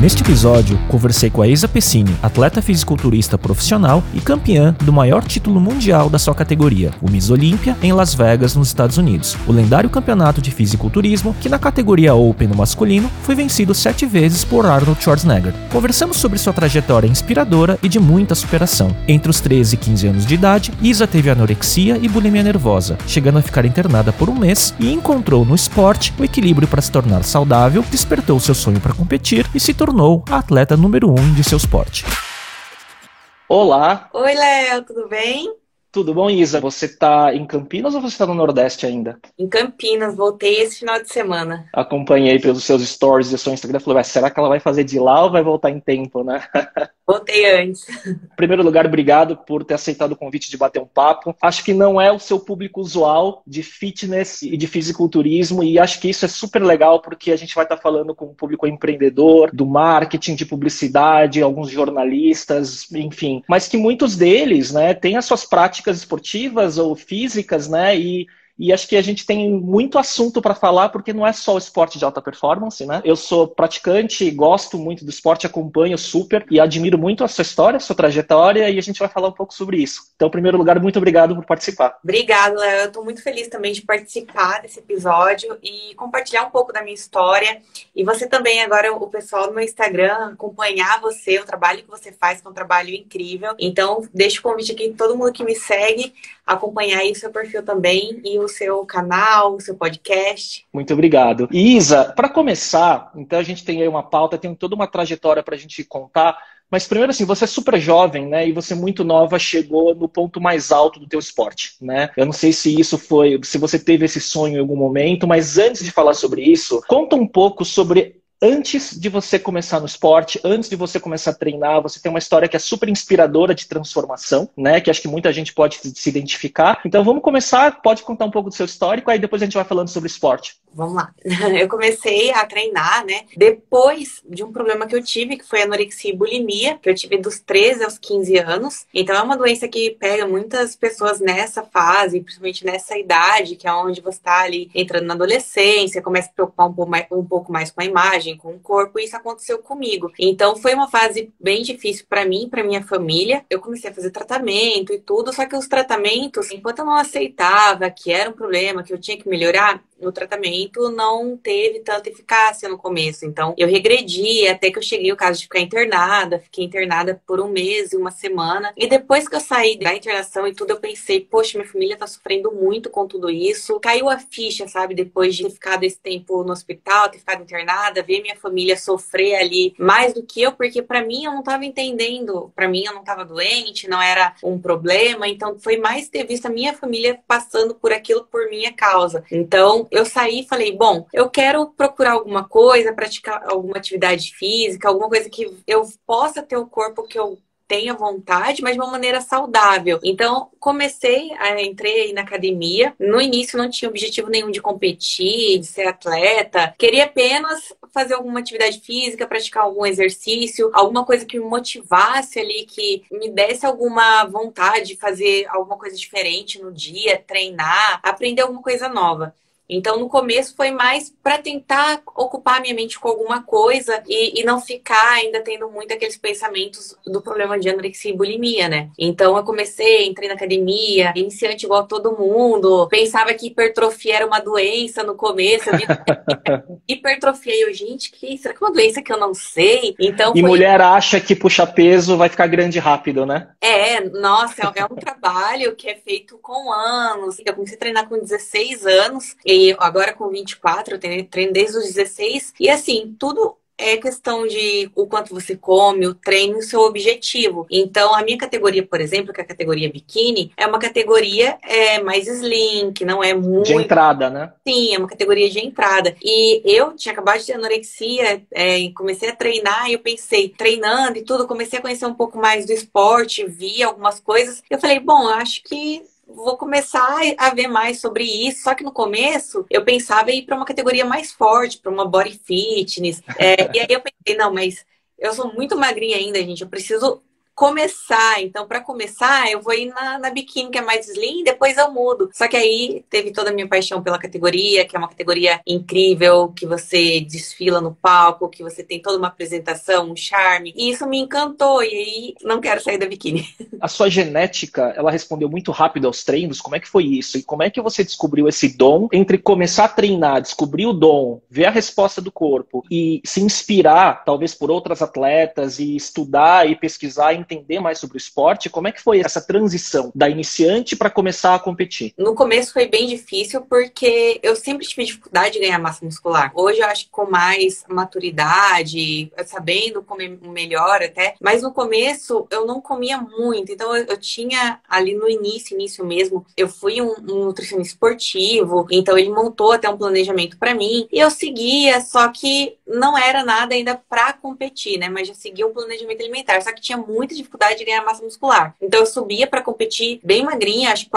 Neste episódio, conversei com a Isa Pessini, atleta fisiculturista profissional e campeã do maior título mundial da sua categoria, o Miss Olímpia, em Las Vegas, nos Estados Unidos. O lendário campeonato de fisiculturismo, que na categoria Open no masculino, foi vencido sete vezes por Arnold Schwarzenegger. Conversamos sobre sua trajetória inspiradora e de muita superação. Entre os 13 e 15 anos de idade, Isa teve anorexia e bulimia nervosa, chegando a ficar internada por um mês e encontrou no esporte o equilíbrio para se tornar saudável, despertou seu sonho para competir e se tornou tornou a atleta número um de seu esporte. Olá! Oi, Léo, tudo bem? Tudo bom, Isa? Você está em Campinas ou você está no Nordeste ainda? Em Campinas, voltei esse final de semana. Acompanhei pelos seus stories e seu Instagram. Falei, será que ela vai fazer de lá ou vai voltar em tempo, né? Voltei antes. Em primeiro lugar, obrigado por ter aceitado o convite de bater um papo. Acho que não é o seu público usual de fitness e de fisiculturismo, e acho que isso é super legal porque a gente vai estar falando com o público empreendedor, do marketing, de publicidade, alguns jornalistas, enfim. Mas que muitos deles, né, têm as suas práticas esportivas ou físicas, né, e e acho que a gente tem muito assunto para falar, porque não é só o esporte de alta performance, né? Eu sou praticante, gosto muito do esporte, acompanho super e admiro muito a sua história, a sua trajetória, e a gente vai falar um pouco sobre isso. Então, em primeiro lugar, muito obrigado por participar. Obrigada, Léo. Eu estou muito feliz também de participar desse episódio e compartilhar um pouco da minha história. E você também, agora, o pessoal do meu Instagram, acompanhar você, o trabalho que você faz, que é um trabalho incrível. Então, deixo o convite aqui todo mundo que me segue, acompanhar aí o seu perfil também e o seu canal, o seu podcast. Muito obrigado. Isa, para começar, então a gente tem aí uma pauta, tem toda uma trajetória para a gente contar. Mas primeiro assim, você é super jovem, né? E você muito nova chegou no ponto mais alto do teu esporte, né? Eu não sei se isso foi, se você teve esse sonho em algum momento, mas antes de falar sobre isso, conta um pouco sobre antes de você começar no esporte, antes de você começar a treinar, você tem uma história que é super inspiradora de transformação, né? Que acho que muita gente pode se identificar. Então vamos começar, pode contar um pouco do seu histórico, aí depois a gente vai falando sobre esporte. Vamos lá. Eu comecei a treinar, né? Depois de um problema que eu tive, que foi anorexia e bulimia, que eu tive dos 13 aos 15 anos. Então é uma doença que pega muitas pessoas nessa fase, principalmente nessa idade, que é onde você está ali entrando na adolescência, começa a se preocupar um pouco mais, um pouco mais com a imagem, com o corpo, e isso aconteceu comigo. Então foi uma fase bem difícil para mim, para minha família. Eu comecei a fazer tratamento e tudo, só que os tratamentos, enquanto eu não aceitava que era um problema, que eu tinha que melhorar, o tratamento não teve tanta eficácia no começo. Então, eu regredi até que eu cheguei o caso de ficar internada. Fiquei internada por um mês e uma semana. E depois que eu saí da internação e tudo, eu pensei, poxa, minha família tá sofrendo muito com tudo isso. Caiu a ficha, sabe? Depois de ter ficado esse tempo no hospital, ter ficado internada, ver minha família sofrer ali mais do que eu, porque para mim eu não tava entendendo. para mim eu não tava doente, não era um problema. Então, foi mais ter visto a minha família passando por aquilo por minha causa. Então, eu saí e falei, bom, eu quero procurar alguma coisa, praticar alguma atividade física, alguma coisa que eu possa ter o corpo que eu tenha vontade, mas de uma maneira saudável. Então, comecei, entrei na academia. No início não tinha objetivo nenhum de competir, de ser atleta. Queria apenas fazer alguma atividade física, praticar algum exercício, alguma coisa que me motivasse ali, que me desse alguma vontade de fazer alguma coisa diferente no dia, treinar, aprender alguma coisa nova. Então, no começo foi mais para tentar ocupar minha mente com alguma coisa e, e, não ficar ainda tendo muito aqueles pensamentos do problema de anorexia e bulimia, né? Então, eu comecei, entrei na academia, iniciante igual todo mundo, pensava que hipertrofia era uma doença no começo. Eu vi hipertrofia, eu, gente, que será que é uma doença que eu não sei? Então, e foi... mulher acha que puxar peso vai ficar grande rápido, né? É, nossa, é, é um trabalho que é feito com anos. Eu comecei a treinar com 16 anos e agora com 24, eu treino desde os 16. E assim, tudo é questão de o quanto você come, o treino e o seu objetivo. Então, a minha categoria, por exemplo, que é a categoria biquíni, é uma categoria é, mais slim, que não é muito. De entrada, né? Sim, é uma categoria de entrada. E eu tinha acabado de ter anorexia, é, comecei a treinar e eu pensei, treinando e tudo, comecei a conhecer um pouco mais do esporte, vi algumas coisas. Eu falei, bom, acho que vou começar a ver mais sobre isso. Só que no começo eu pensava em ir para uma categoria mais forte, para uma body fitness. É, e aí eu pensei, não, mas eu sou muito magrinha ainda, gente. Eu preciso começar. Então, para começar, eu vou ir na, na biquíni, que é mais slim, depois eu mudo. Só que aí teve toda a minha paixão pela categoria, que é uma categoria incrível, que você desfila no palco, que você tem toda uma apresentação, um charme. E isso me encantou. E aí, não quero sair da biquíni. A sua genética, ela respondeu muito rápido aos treinos. Como é que foi isso? E como é que você descobriu esse dom entre começar a treinar, descobrir o dom, ver a resposta do corpo e se inspirar, talvez, por outras atletas e estudar e pesquisar e entender mais sobre o esporte. Como é que foi essa transição da iniciante para começar a competir? No começo foi bem difícil porque eu sempre tive dificuldade de ganhar massa muscular. Hoje eu acho que com mais maturidade, sabendo comer melhor até, mas no começo eu não comia muito. Então eu, tinha ali no início, início mesmo, eu fui um, um nutricionista esportivo, então ele montou até um planejamento para mim e eu seguia, só que não era nada ainda para competir, né? Mas já seguia um planejamento alimentar, só que tinha muita dificuldade de ganhar massa muscular. Então eu subia para competir bem magrinha, acho que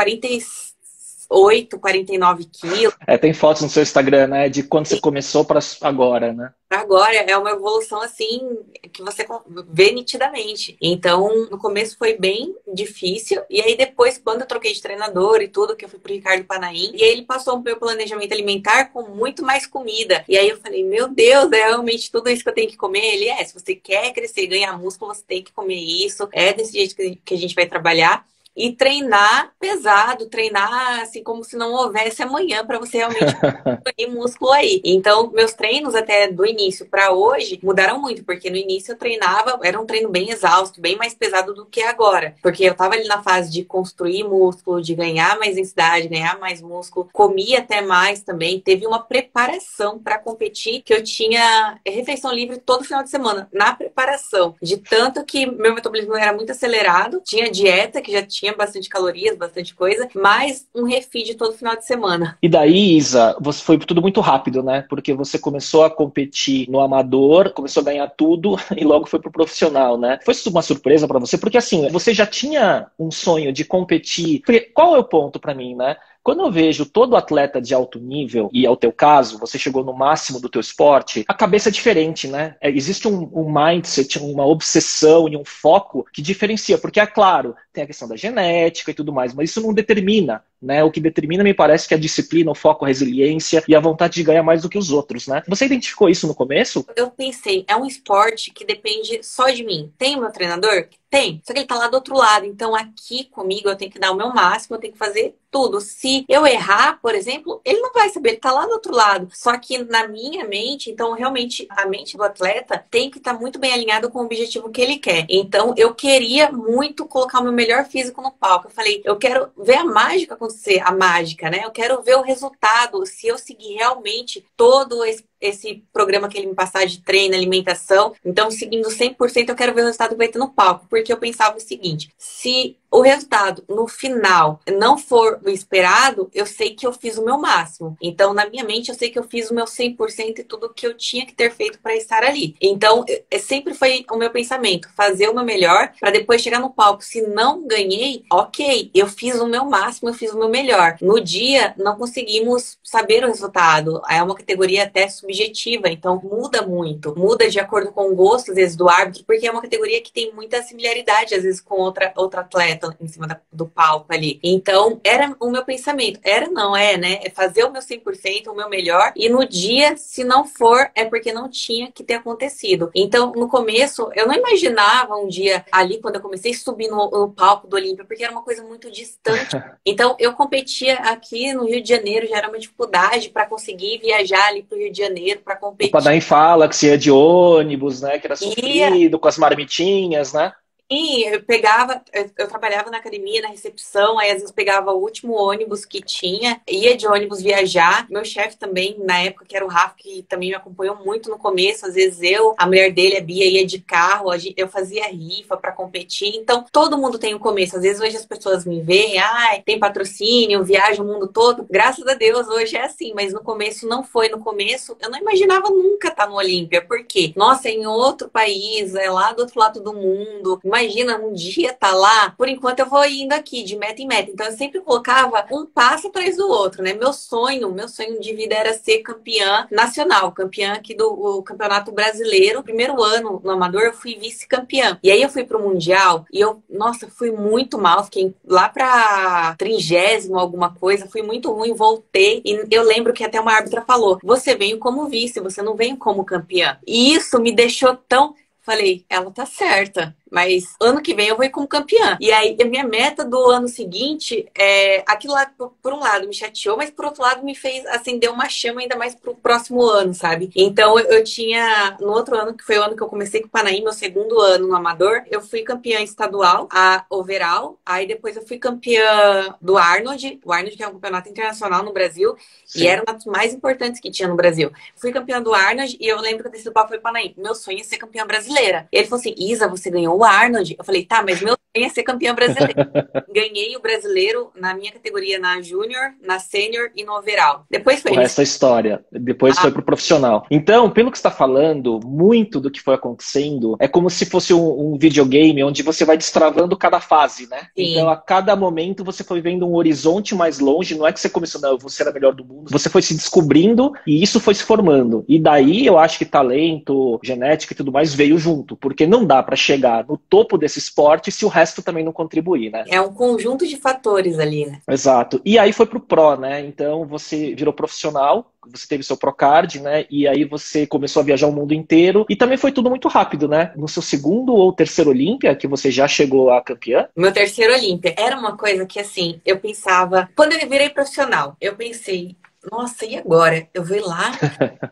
48, 49 quilos. É, tem fotos no seu Instagram, né? De quando você começou para agora, né? agora é uma evolução assim que você vê nitidamente. Então, no começo foi bem difícil, e aí depois, quando eu troquei de treinador e tudo, que eu fui pro Ricardo Panaim, e aí ele passou o meu planejamento alimentar com muito mais comida. E aí eu falei, meu Deus, é realmente tudo isso que eu tenho que comer? Ele é, se você quer crescer e ganhar músculo, você tem que comer isso, é desse jeito que a gente vai trabalhar e treinar pesado, treinar assim como se não houvesse amanhã para você realmente ganhar músculo aí. Então, meus treinos até do início para hoje mudaram muito, porque no início eu treinava, era um treino bem exausto, bem mais pesado do que agora, porque eu tava ali na fase de construir músculo, de ganhar mais densidade, ganhar mais músculo, comia até mais também, teve uma preparação para competir que eu tinha refeição livre todo final de semana na preparação, de tanto que meu metabolismo era muito acelerado, tinha dieta que já tinha tinha bastante calorias, bastante coisa, mas um refeed todo final de semana. E daí, Isa, você foi tudo muito rápido, né? Porque você começou a competir no amador, começou a ganhar tudo e logo foi pro profissional, né? Foi uma surpresa para você? Porque assim, você já tinha um sonho de competir. Porque qual é o ponto para mim, né? Quando eu vejo todo atleta de alto nível, e é o teu caso, você chegou no máximo do teu esporte, a cabeça é diferente, né? É, existe um, um mindset, uma obsessão e um foco que diferencia, porque é claro, tem a questão da genética e tudo mais, mas isso não determina, né? O que determina, me parece, que é a disciplina, o foco, a resiliência e a vontade de ganhar mais do que os outros, né? Você identificou isso no começo? Eu pensei, é um esporte que depende só de mim. Tem meu treinador? Tem. Só que ele tá lá do outro lado. Então, aqui comigo, eu tenho que dar o meu máximo, eu tenho que fazer tudo. Se eu errar, por exemplo, ele não vai saber, ele tá lá do outro lado. Só que na minha mente, então, realmente, a mente do atleta tem que estar tá muito bem alinhado com o objetivo que ele quer. Então, eu queria muito colocar o meu melhor físico no palco. Eu falei, eu quero ver a mágica acontecer, a mágica, né? Eu quero ver o resultado, se eu seguir realmente todo esse esse programa que ele me passar de treino, alimentação. Então, seguindo 100%, eu quero ver o resultado ter no palco. Porque eu pensava o seguinte: se o resultado no final não for o esperado, eu sei que eu fiz o meu máximo. Então, na minha mente, eu sei que eu fiz o meu 100% e tudo que eu tinha que ter feito para estar ali. Então, é, sempre foi o meu pensamento: fazer o meu melhor para depois chegar no palco. Se não ganhei, ok, eu fiz o meu máximo, eu fiz o meu melhor. No dia, não conseguimos saber o resultado. É uma categoria até sub subjetiva, então muda muito. Muda de acordo com o gosto, às vezes, do árbitro, porque é uma categoria que tem muita similaridade, às vezes, com outra, outra atleta em cima da, do palco ali. Então, era o meu pensamento. Era, não é, né? É fazer o meu 100%, o meu melhor, e no dia, se não for, é porque não tinha que ter acontecido. Então, no começo, eu não imaginava um dia ali, quando eu comecei a subir no, no palco do Olímpia, porque era uma coisa muito distante. Então, eu competia aqui no Rio de Janeiro, já era uma dificuldade para conseguir viajar ali para o Rio de Janeiro para competir. O Padaim fala que se ia de ônibus, né? Que era sofrido, e... com as marmitinhas, né? Sim, eu pegava, eu trabalhava na academia, na recepção, aí às vezes pegava o último ônibus que tinha, ia de ônibus viajar. Meu chefe também, na época, que era o Rafa, que também me acompanhou muito no começo, às vezes eu, a mulher dele, a Bia, ia de carro, eu fazia rifa para competir. Então, todo mundo tem um começo. Às vezes hoje as pessoas me veem, ai, tem patrocínio, viaja o mundo todo. Graças a Deus, hoje é assim, mas no começo não foi. No começo, eu não imaginava nunca estar no Olímpia. Por quê? Nossa, é em outro país, é lá do outro lado do mundo imagina um dia tá lá, por enquanto eu vou indo aqui de meta em meta. Então eu sempre colocava um passo atrás do outro, né? Meu sonho, meu sonho de vida era ser campeã nacional, campeã aqui do Campeonato Brasileiro. Primeiro ano no Amador eu fui vice-campeã. E aí eu fui pro Mundial e eu, nossa, fui muito mal, fiquei lá pra trigésimo alguma coisa, fui muito ruim, voltei. E eu lembro que até uma árbitra falou: você veio como vice, você não veio como campeã. E isso me deixou tão. Falei, ela tá certa mas ano que vem eu vou ir como campeã. E aí, a minha meta do ano seguinte é aquilo lá, por um lado, me chateou, mas por outro lado, me fez acender uma chama ainda mais pro próximo ano, sabe? Então, eu, eu tinha, no outro ano, que foi o ano que eu comecei com o Panaí, meu segundo ano no Amador, eu fui campeã estadual, a overall, aí depois eu fui campeã do Arnold, o Arnold que é um campeonato internacional no Brasil, Sim. e era um dos mais importantes que tinha no Brasil. Fui campeã do Arnold e eu lembro que do palco e falei, Panaí, meu sonho é ser campeã brasileira. Ele falou assim, Isa, você ganhou o Arnold. Eu falei, tá, mas meu sonho é ser campeã brasileira. Ganhei o brasileiro na minha categoria, na Júnior, na Sênior e no Overall. Depois foi. Essa história. Depois ah. foi pro profissional. Então, pelo que está falando, muito do que foi acontecendo é como se fosse um, um, videogame onde você vai destravando cada fase, né? Sim. Então, a cada momento você foi vendo um horizonte mais longe. Não é que você começou, não, eu vou ser a melhor do mundo. Você foi se descobrindo e isso foi se formando. E daí eu acho que talento, genética e tudo mais veio junto, porque não dá para chegar no topo desse esporte se o resto também não contribuir, né? É um conjunto de fatores ali, né? Exato. E aí foi pro Pro, né? Então você virou profissional, você teve seu Procard, né? E aí você começou a viajar o mundo inteiro. E também foi tudo muito rápido, né? No seu segundo ou terceiro Olímpia, que você já chegou a campeã? Meu terceiro Olímpia. Era uma coisa que, assim, eu pensava. Quando eu virei profissional, eu pensei, nossa, e agora? Eu vou ir lá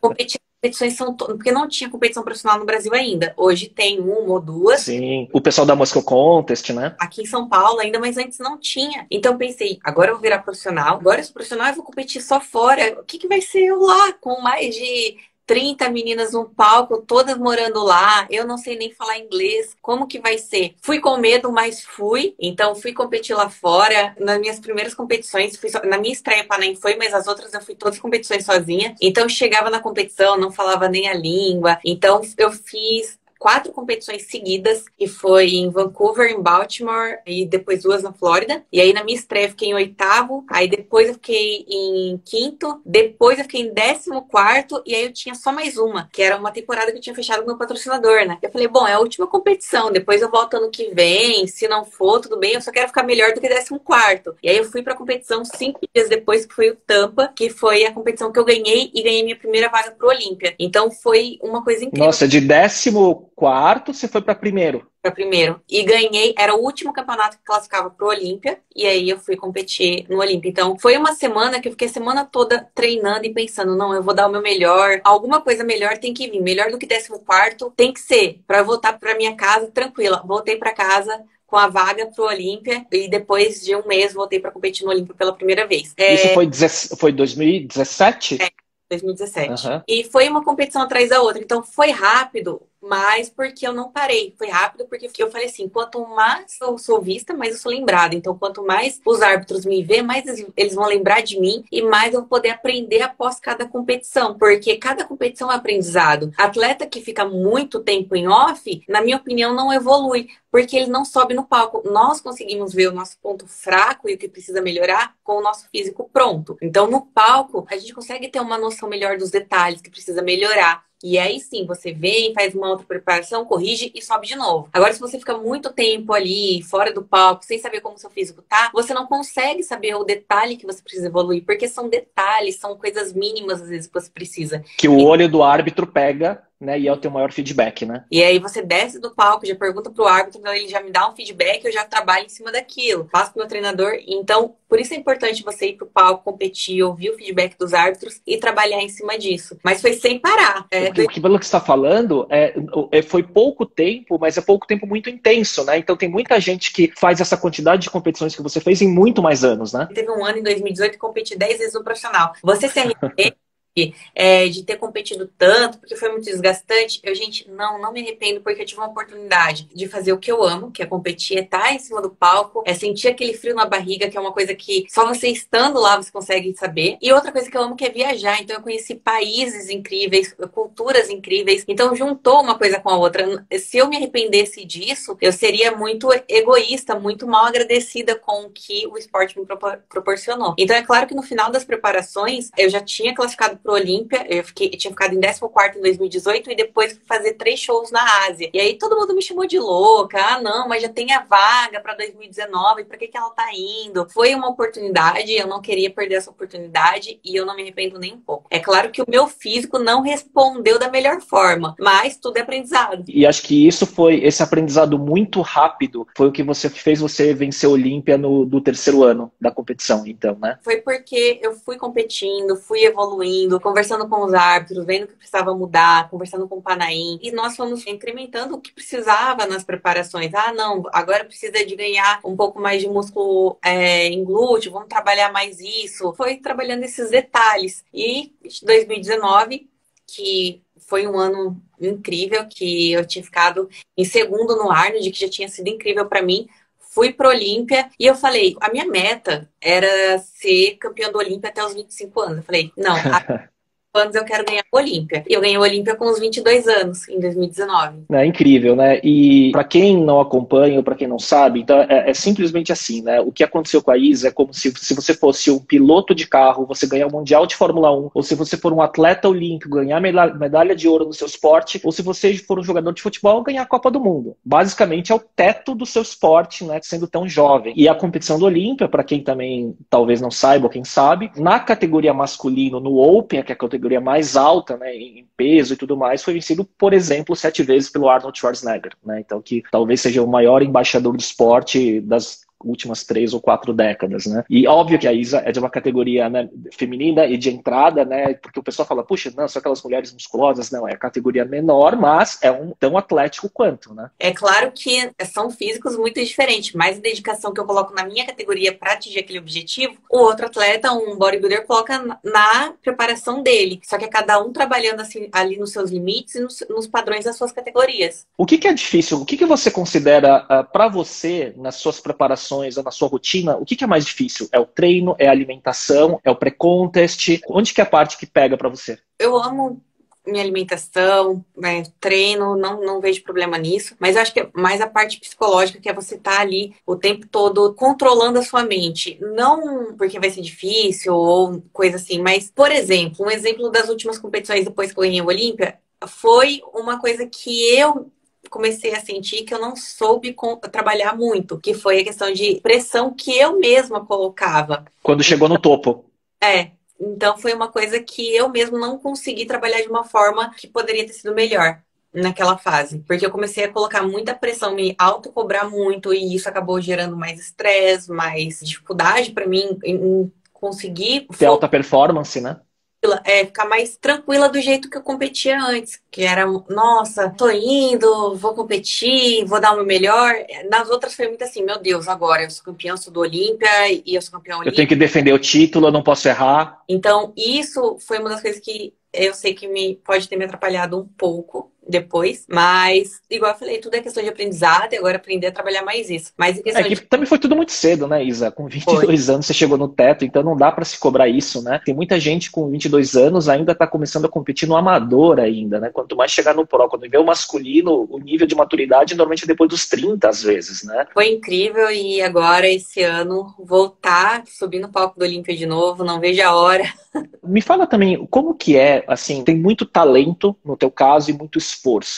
competir competições são to... porque não tinha competição profissional no Brasil ainda. Hoje tem uma ou duas. Sim, o pessoal da Moscow Contest, né? Aqui em São Paulo ainda, mas antes não tinha. Então pensei, agora eu vou virar profissional. Agora eu sou profissional e vou competir só fora. O que, que vai ser eu lá com mais de 30 meninas no palco, todas morando lá, eu não sei nem falar inglês, como que vai ser? Fui com medo, mas fui, então fui competir lá fora. Nas minhas primeiras competições, so... na minha estreia Panem foi, mas as outras eu fui todas competições sozinha. Então chegava na competição, não falava nem a língua. Então eu fiz quatro competições seguidas, que foi em Vancouver, em Baltimore e depois duas na Flórida. E aí na minha estreia eu fiquei em oitavo, aí depois eu fiquei em quinto, depois eu fiquei em décimo quarto e aí eu tinha só mais uma, que era uma temporada que eu tinha fechado com meu patrocinador, né? Eu falei, bom, é a última competição, depois eu volto ano que vem, se não for, tudo bem, eu só quero ficar melhor do que décimo quarto. E aí eu fui pra competição cinco dias depois, que foi o Tampa, que foi a competição que eu ganhei e ganhei minha primeira vaga pro Olímpia. Então foi uma coisa incrível. Nossa, de décimo quarto, você foi para primeiro. Para primeiro. E ganhei, era o último campeonato que classificava pro Olímpia, e aí eu fui competir no Olímpia. Então, foi uma semana que eu fiquei a semana toda treinando e pensando, não, eu vou dar o meu melhor. Alguma coisa melhor tem que vir, melhor do que décimo quarto tem que ser, para voltar para minha casa tranquila. Voltei para casa, com a vaga pro Olímpia e depois de um mês voltei para competir no Olímpia pela primeira vez. Isso é... foi, foi 2017? É, 2017. Uhum. E foi uma competição atrás da outra. Então foi rápido, mas porque eu não parei. Foi rápido porque eu falei assim: quanto mais eu sou vista, mais eu sou lembrada. Então, quanto mais os árbitros me vê, mais eles vão lembrar de mim e mais eu vou poder aprender após cada competição. Porque cada competição é aprendizado. Atleta que fica muito tempo em off, na minha opinião, não evolui. Porque ele não sobe no palco. Nós conseguimos ver o nosso ponto fraco e o que precisa melhorar com o nosso físico pronto. Então, no palco, a gente consegue ter uma noção melhor dos detalhes que precisa melhorar. E aí sim, você vem, faz uma outra preparação, corrige e sobe de novo. Agora, se você fica muito tempo ali, fora do palco, sem saber como seu físico tá, você não consegue saber o detalhe que você precisa evoluir, porque são detalhes, são coisas mínimas às vezes que você precisa. Que o olho do árbitro pega né? E é o teu maior feedback, né? E aí você desce do palco, já pergunta pro árbitro, então ele já me dá um feedback, eu já trabalho em cima daquilo. Passo pro meu treinador. Então, por isso é importante você ir pro palco, competir, ouvir o feedback dos árbitros e trabalhar em cima disso. Mas foi sem parar. É... O, que, pelo que você está falando, é, é, foi pouco tempo, mas é pouco tempo muito intenso, né? Então tem muita gente que faz essa quantidade de competições que você fez em muito mais anos, né? Teve um ano em 2018 que competi 10 vezes no profissional. Você se arrepende é, de ter competido tanto, porque foi muito desgastante. Eu, gente, não, não me arrependo, porque eu tive uma oportunidade de fazer o que eu amo, que é competir, é estar em cima do palco, é sentir aquele frio na barriga, que é uma coisa que só você estando lá você consegue saber. E outra coisa que eu amo que é viajar. Então eu conheci países incríveis, culturas incríveis. Então juntou uma coisa com a outra. Se eu me arrependesse disso, eu seria muito egoísta, muito mal agradecida com o que o esporte me proporcionou. Então é claro que no final das preparações eu já tinha classificado pro Olímpia, eu, fiquei, eu tinha ficado em 14 em 2018 e depois fui fazer três shows na Ásia. E aí todo mundo me chamou de louca. Ah, não, mas já tem a vaga para 2019, para que, que ela tá indo? Foi uma oportunidade, eu não queria perder essa oportunidade e eu não me arrependo nem um pouco. É claro que o meu físico não respondeu da melhor forma, mas tudo é aprendizado. E acho que isso foi, esse aprendizado muito rápido, foi o que você fez você vencer a Olímpia no do terceiro ano da competição, então, né? Foi porque eu fui competindo, fui evoluindo, conversando com os árbitros, vendo o que precisava mudar, conversando com o Panaim. E nós fomos incrementando o que precisava nas preparações. Ah, não, agora precisa de ganhar um pouco mais de músculo é, em glúteo, vamos trabalhar mais isso. Foi trabalhando esses detalhes. E 2019, que foi um ano incrível, que eu tinha ficado em segundo no Arnold, que já tinha sido incrível para mim, fui pro Olímpia e eu falei, a minha meta era ser campeã do Olímpia até os 25 anos. Eu falei, não, anos eu quero ganhar o Olímpia. E eu ganhei o Olímpia com uns 22 anos, em 2019. É incrível, né? E para quem não acompanha ou para quem não sabe, então é, é, simplesmente assim, né? O que aconteceu com a Isa é como se, se você fosse um piloto de carro, você ganhar o Mundial de Fórmula 1, ou se você for um atleta olímpico, ganhar medalha de ouro no seu esporte, ou se você for um jogador de futebol, ganhar a Copa do Mundo. Basicamente é o teto do seu esporte, né? Sendo tão jovem. E a competição do Olímpia, para quem também talvez não saiba, ou quem sabe, na categoria masculino, no Open, que é a categoria categoria mais alta, né, em peso e tudo mais, foi vencido, por exemplo, sete vezes pelo Arnold Schwarzenegger, né? Então, que talvez seja o maior embaixador do esporte das últimas três ou quatro décadas, né? E óbvio que a Isa é de uma categoria né, feminina e de entrada, né? Porque o pessoal fala, puxa, não, são aquelas mulheres musculosas, não, é a categoria menor, mas é um tão atlético quanto, né? É claro que são físicos muito diferentes, mas a dedicação que eu coloco na minha categoria para atingir aquele objetivo, o outro atleta, um bodybuilder, coloca na preparação dele. Só que é cada um trabalhando assim, ali nos seus limites e nos, nos padrões das suas categorias. O que, que é difícil? O que, que você considera uh, ah, para você nas suas preparações ou na sua rotina, o que, que é mais difícil? É o treino, é a alimentação, é o pré-contest? Onde que é a parte que pega para você? Eu amo minha alimentação, né, treino, não, não vejo problema nisso. Mas eu acho que é mais a parte psicológica, que é você estar tá ali o tempo todo controlando a sua mente. Não porque vai ser difícil ou coisa assim, mas, por exemplo, um exemplo das últimas competições depois que eu ganhei o Olímpia foi uma coisa que eu comecei a sentir que eu não soube trabalhar muito, que foi a questão de pressão que eu mesma colocava. Quando chegou no topo. É. Então foi uma coisa que eu mesmo não consegui trabalhar de uma forma que poderia ter sido melhor naquela fase, porque eu comecei a colocar muita pressão, me autocobrar muito e isso acabou gerando mais estresse, mais dificuldade para mim em conseguir ter alta performance, né? É, ficar mais tranquila do jeito que eu competia antes, que era, nossa, tô indo, vou competir, vou dar o meu melhor. Nas outras foi muito assim, meu Deus, agora eu sou campeão, sou do Olímpia e eu sou campeão olímpico. Eu tenho que defender o título, eu não posso errar. Então, isso foi uma das coisas que eu sei que me pode ter me atrapalhado um pouco depois, mas igual eu falei, tudo é questão de aprendizado e agora aprender a trabalhar mais isso. Mas em questão é que de... também foi tudo muito cedo, né, Isa? Com 22 foi. anos você chegou no teto, então não dá para se cobrar isso, né? Tem muita gente com 22 anos ainda tá começando a competir no amador ainda, né? Quanto mais chegar no pro, quando vê o masculino, o nível de maturidade normalmente é depois dos 30 às vezes, né? Foi incrível e agora esse ano voltar, subir no palco do Olímpia de novo, não vejo a hora. Me fala também como que é, assim, tem muito talento no teu caso e muito esforço,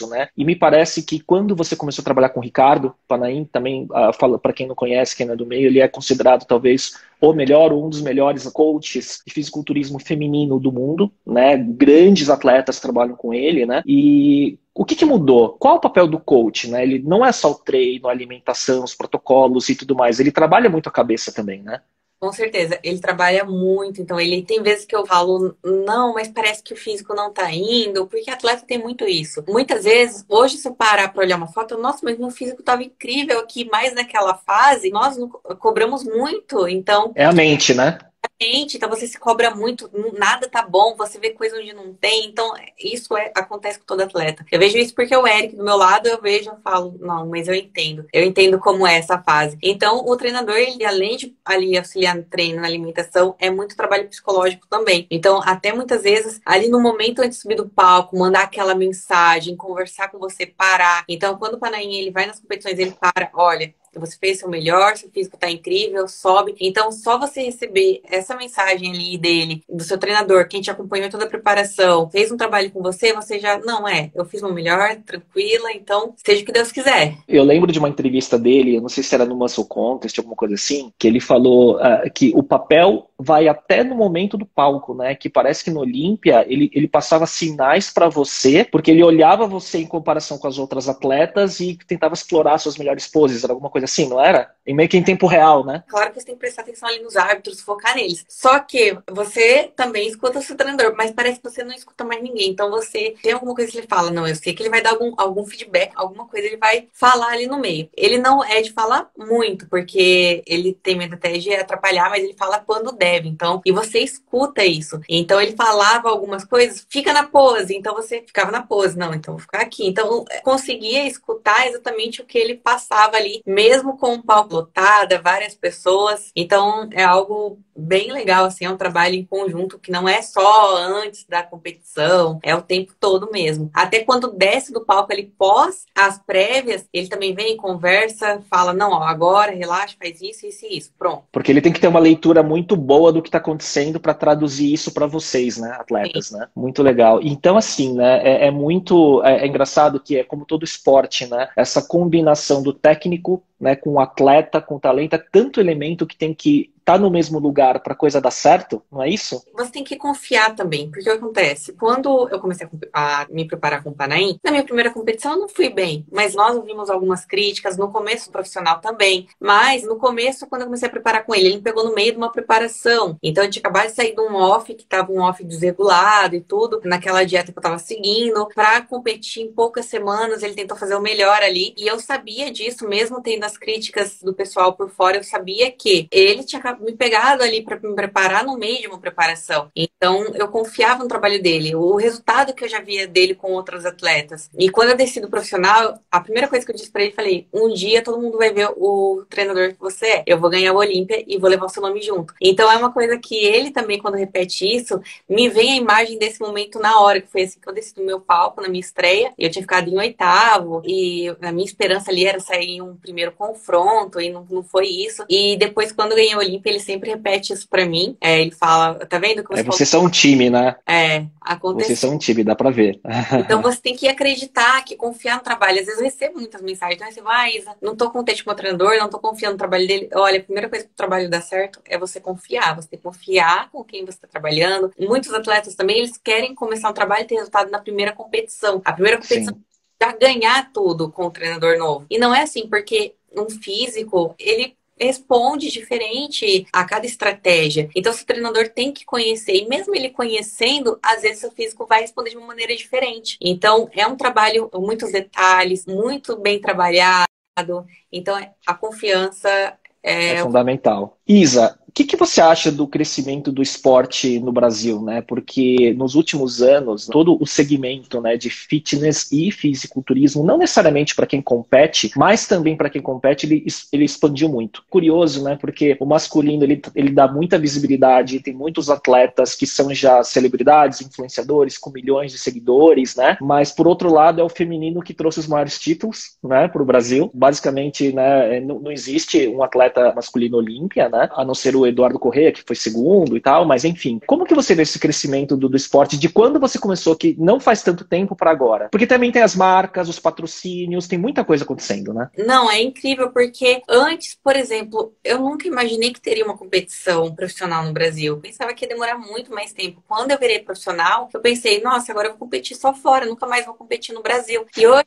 né? E me parece que quando você começou a trabalhar com o Ricardo Panaim, também uh, fala para quem não conhece, quem não é do meio, ele é considerado talvez o melhor, um dos melhores coaches de fisiculturismo feminino do mundo, né? Grandes atletas trabalham com ele, né? E o que, que, mudou? Qual o papel do coach? Né? Ele não é só o treino, a alimentação, os protocolos e tudo mais. Ele trabalha muito a cabeça também, né? Com certeza, ele trabalha muito, então ele tem vezes que eu falo, não, mas parece que o físico não tá indo, porque atleta tem muito isso. Muitas vezes, hoje se eu parar para olhar uma foto, nossa, mas meu físico tava incrível aqui, mas naquela fase, nós cobramos muito, então... É a mente, né? Exatamente. Então você se cobra muito, nada tá bom, você vê coisa onde não tem. Então, isso é, acontece com todo atleta. Eu vejo isso porque o Eric do meu lado, eu vejo, eu falo, não, mas eu entendo. Eu entendo como é essa fase. Então, o treinador, ele, além de ali auxiliar no treino, na alimentação, é muito trabalho psicológico também. Então, até muitas vezes, ali no momento antes de subir do palco, mandar aquela mensagem, conversar com você, parar. Então, quando o Panaim ele vai nas competições, ele para, olha, você fez seu melhor, seu físico tá incrível, sobe. Então, só você receber essa mensagem ali dele, do seu treinador, quem te acompanhou toda a preparação, fez um trabalho com você, você já, não é, eu fiz o melhor, tranquila, então seja o que Deus quiser. Eu lembro de uma entrevista dele, eu não sei se era no Muscle Contest, alguma coisa assim, que ele falou uh, que o papel vai até no momento do palco, né? Que parece que no Olímpia ele, ele passava sinais para você, porque ele olhava você em comparação com as outras atletas e tentava explorar suas melhores poses, era alguma coisa assim, não era? E meio que em tempo real, né? Claro que você tem que prestar atenção ali nos árbitros, focar neles. Só que você também escuta o seu treinador, mas parece que você não escuta mais ninguém. Então você tem alguma coisa que ele fala, não, eu sei que ele vai dar algum, algum feedback, alguma coisa ele vai falar ali no meio. Ele não é de falar muito, porque ele tem medo até de atrapalhar, mas ele fala quando deve. Então, e você escuta isso. Então ele falava algumas coisas, fica na pose. Então você ficava na pose, não, então vou ficar aqui. Então conseguia escutar exatamente o que ele passava ali, mesmo com o palco lotada, várias pessoas. Então é algo bem legal, assim, é um trabalho em conjunto que não é só antes da competição, é o tempo todo mesmo. Até quando desce do palco ali pós as prévias, ele também vem, conversa, fala, não, ó, agora relaxa, faz isso, isso e isso, pronto. Porque ele tem que ter uma leitura muito boa do que está acontecendo para traduzir isso para vocês, né, atletas, Sim. né? Muito legal. Então, assim, né, é, é muito, é, é engraçado que é como todo esporte, né, essa combinação do técnico né, com o atleta, com o talento, é tanto elemento que tem que tá no mesmo lugar para coisa dar certo, não é isso? Você tem que confiar também, porque o que acontece? Quando eu comecei a, me preparar com o Panaim, na minha primeira competição eu não fui bem, mas nós ouvimos algumas críticas no começo profissional também. Mas no começo, quando eu comecei a preparar com ele, ele me pegou no meio de uma preparação. Então eu tinha acabado de sair de um off, que tava um off desregulado e tudo, naquela dieta que eu tava seguindo, para competir em poucas semanas, ele tentou fazer o melhor ali. E eu sabia disso, mesmo tendo as críticas do pessoal por fora, eu sabia que ele tinha me pegado ali para me preparar no meio de uma preparação. Então, eu confiava no trabalho dele, o resultado que eu já via dele com outros atletas. E quando eu desci do profissional, a primeira coisa que eu disse para ele, falei: um dia todo mundo vai ver o treinador que você é. Eu vou ganhar o Olímpia e vou levar o seu nome junto. Então, é uma coisa que ele também, quando repete isso, me vem a imagem desse momento na hora, que foi assim que eu desci do meu palco na minha estreia. Eu tinha ficado em oitavo, e a minha esperança ali era sair em um primeiro confronto, e não, não foi isso. E depois, quando eu ganhei o Olímpia, ele sempre repete isso pra mim. É, ele fala, tá vendo? Você é, vocês são um time, né? É, acontece. Vocês são um time, dá pra ver. então você tem que acreditar, que confiar no trabalho. Às vezes eu recebo muitas mensagens, então você vai, ah, Isa, não tô contente com o treinador, não tô confiando no trabalho dele. Olha, a primeira coisa que o trabalho dá certo é você confiar. Você tem que confiar com quem você está trabalhando. Muitos atletas também, eles querem começar um trabalho e ter resultado na primeira competição. A primeira competição Sim. já ganhar tudo com o treinador novo. E não é assim, porque um físico, ele responde diferente a cada estratégia. Então, o treinador tem que conhecer, e mesmo ele conhecendo, às vezes o físico vai responder de uma maneira diferente. Então, é um trabalho muitos detalhes, muito bem trabalhado. Então, a confiança é, é fundamental. Isa, o que, que, você acha do crescimento do esporte no Brasil, né? Porque nos últimos anos, todo o segmento né, de fitness e fisiculturismo, não necessariamente para quem compete, mas também para quem compete, ele, ele expandiu muito. Curioso, né? Porque o masculino ele, ele dá muita visibilidade, tem muitos atletas que são já celebridades, influenciadores, com milhões de seguidores, né? Mas por outro lado, é o feminino que trouxe os maiores títulos, né, para o Brasil. Basicamente, né, não, não existe um atleta masculino olímpia, né? A não ser o Eduardo Correia, que foi segundo e tal, mas enfim. Como que você vê esse crescimento do, do esporte de quando você começou, que não faz tanto tempo para agora? Porque também tem as marcas, os patrocínios, tem muita coisa acontecendo, né? Não, é incrível, porque antes, por exemplo, eu nunca imaginei que teria uma competição profissional no Brasil. Eu pensava que ia demorar muito mais tempo. Quando eu virei profissional, eu pensei, nossa, agora eu vou competir só fora, nunca mais vou competir no Brasil. E hoje,